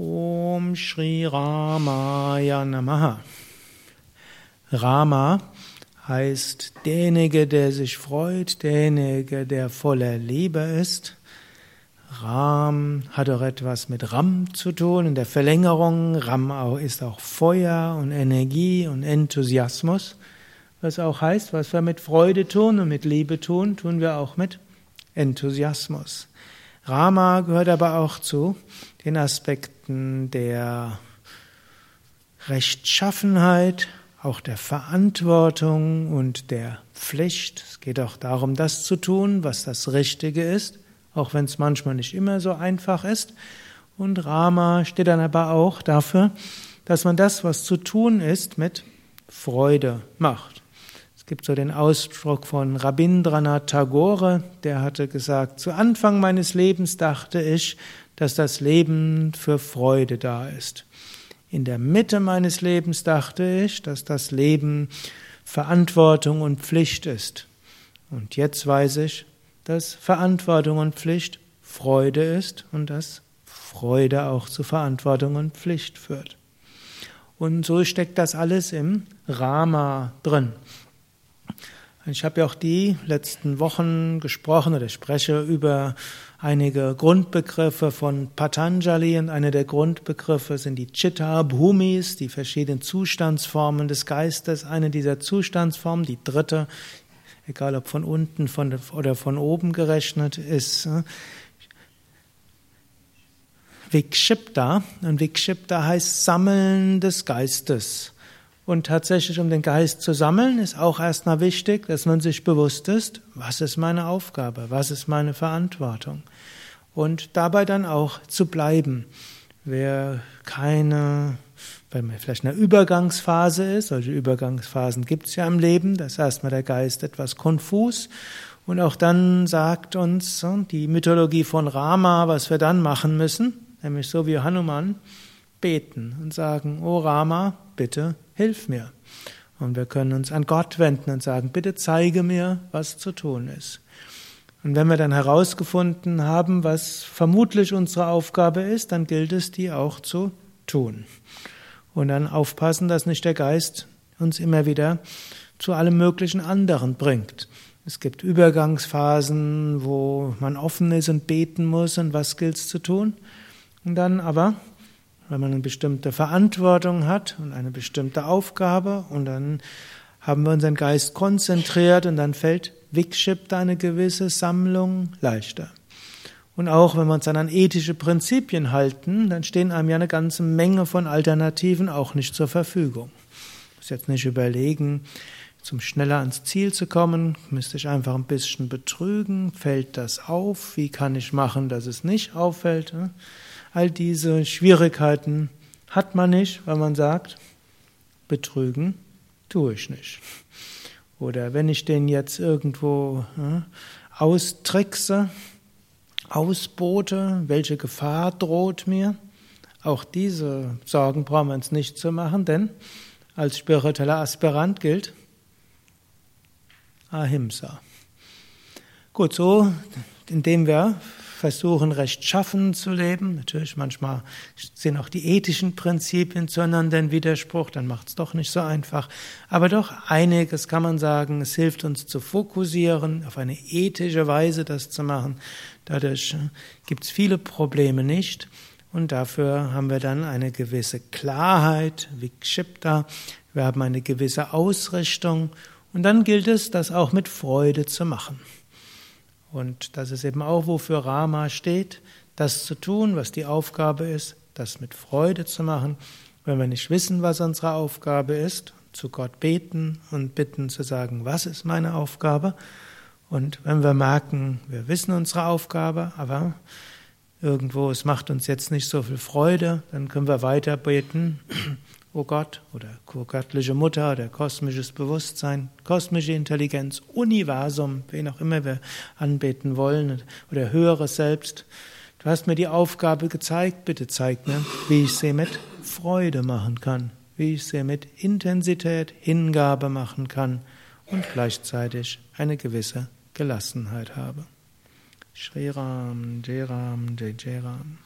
Om Shri Ramaya Namaha. Rama heißt derjenige, der sich freut, derjenige, der voller Liebe ist. Ram hat auch etwas mit Ram zu tun, in der Verlängerung. Ram ist auch Feuer und Energie und Enthusiasmus. Was auch heißt, was wir mit Freude tun und mit Liebe tun, tun wir auch mit Enthusiasmus. Rama gehört aber auch zu den Aspekten der Rechtschaffenheit, auch der Verantwortung und der Pflicht. Es geht auch darum, das zu tun, was das Richtige ist, auch wenn es manchmal nicht immer so einfach ist. Und Rama steht dann aber auch dafür, dass man das, was zu tun ist, mit Freude macht gibt so den Ausdruck von Rabindranath Tagore, der hatte gesagt, zu Anfang meines Lebens dachte ich, dass das Leben für Freude da ist. In der Mitte meines Lebens dachte ich, dass das Leben Verantwortung und Pflicht ist. Und jetzt weiß ich, dass Verantwortung und Pflicht Freude ist und dass Freude auch zu Verantwortung und Pflicht führt. Und so steckt das alles im Rama drin. Ich habe ja auch die letzten Wochen gesprochen oder spreche über einige Grundbegriffe von Patanjali und einer der Grundbegriffe sind die Chitta Bhumis, die verschiedenen Zustandsformen des Geistes. Eine dieser Zustandsformen, die dritte, egal ob von unten von, oder von oben gerechnet, ist äh, Vikshipta. Und Vikshipta heißt Sammeln des Geistes. Und tatsächlich, um den Geist zu sammeln, ist auch erstmal wichtig, dass man sich bewusst ist, was ist meine Aufgabe, was ist meine Verantwortung. Und dabei dann auch zu bleiben. Wer keine, wenn man vielleicht in einer Übergangsphase ist, solche Übergangsphasen gibt es ja im Leben, da ist erstmal der Geist etwas konfus. Und auch dann sagt uns die Mythologie von Rama, was wir dann machen müssen, nämlich so wie Hanuman, beten und sagen, O Rama, bitte hilf mir. Und wir können uns an Gott wenden und sagen, bitte zeige mir, was zu tun ist. Und wenn wir dann herausgefunden haben, was vermutlich unsere Aufgabe ist, dann gilt es, die auch zu tun. Und dann aufpassen, dass nicht der Geist uns immer wieder zu allem möglichen anderen bringt. Es gibt Übergangsphasen, wo man offen ist und beten muss und was gilt es zu tun. Und dann aber wenn man eine bestimmte Verantwortung hat und eine bestimmte Aufgabe und dann haben wir unseren Geist konzentriert und dann fällt Vikshipta eine gewisse Sammlung leichter. Und auch wenn wir uns dann an ethische Prinzipien halten, dann stehen einem ja eine ganze Menge von Alternativen auch nicht zur Verfügung. Ich muss jetzt nicht überlegen, zum schneller ans Ziel zu kommen, müsste ich einfach ein bisschen betrügen. Fällt das auf? Wie kann ich machen, dass es nicht auffällt? All diese Schwierigkeiten hat man nicht, weil man sagt, betrügen tue ich nicht. Oder wenn ich den jetzt irgendwo ja, austrickse, ausbote, welche Gefahr droht mir? Auch diese Sorgen brauchen wir uns nicht zu machen, denn als spiritueller Aspirant gilt Ahimsa. Gut, so, indem wir versuchen, rechtschaffen zu leben. Natürlich, manchmal sind auch die ethischen Prinzipien zueinander in Widerspruch, dann macht es doch nicht so einfach. Aber doch einiges kann man sagen, es hilft uns zu fokussieren, auf eine ethische Weise das zu machen. Dadurch äh, gibt es viele Probleme nicht. Und dafür haben wir dann eine gewisse Klarheit, Vikshipta. Wir haben eine gewisse Ausrichtung. Und dann gilt es, das auch mit Freude zu machen. Und das ist eben auch, wofür Rama steht, das zu tun, was die Aufgabe ist, das mit Freude zu machen. Wenn wir nicht wissen, was unsere Aufgabe ist, zu Gott beten und bitten zu sagen, was ist meine Aufgabe? Und wenn wir merken, wir wissen unsere Aufgabe, aber irgendwo es macht uns jetzt nicht so viel Freude, dann können wir weiter beten O Gott oder göttliche Mutter oder kosmisches Bewusstsein, kosmische Intelligenz, Universum, wen auch immer wir anbeten wollen oder höheres Selbst. Du hast mir die Aufgabe gezeigt, bitte zeig mir, wie ich sie mit Freude machen kann, wie ich sie mit Intensität, Hingabe machen kann und gleichzeitig eine gewisse Gelassenheit habe. Shri Ram, Jai Ram, Jai Jai Ram.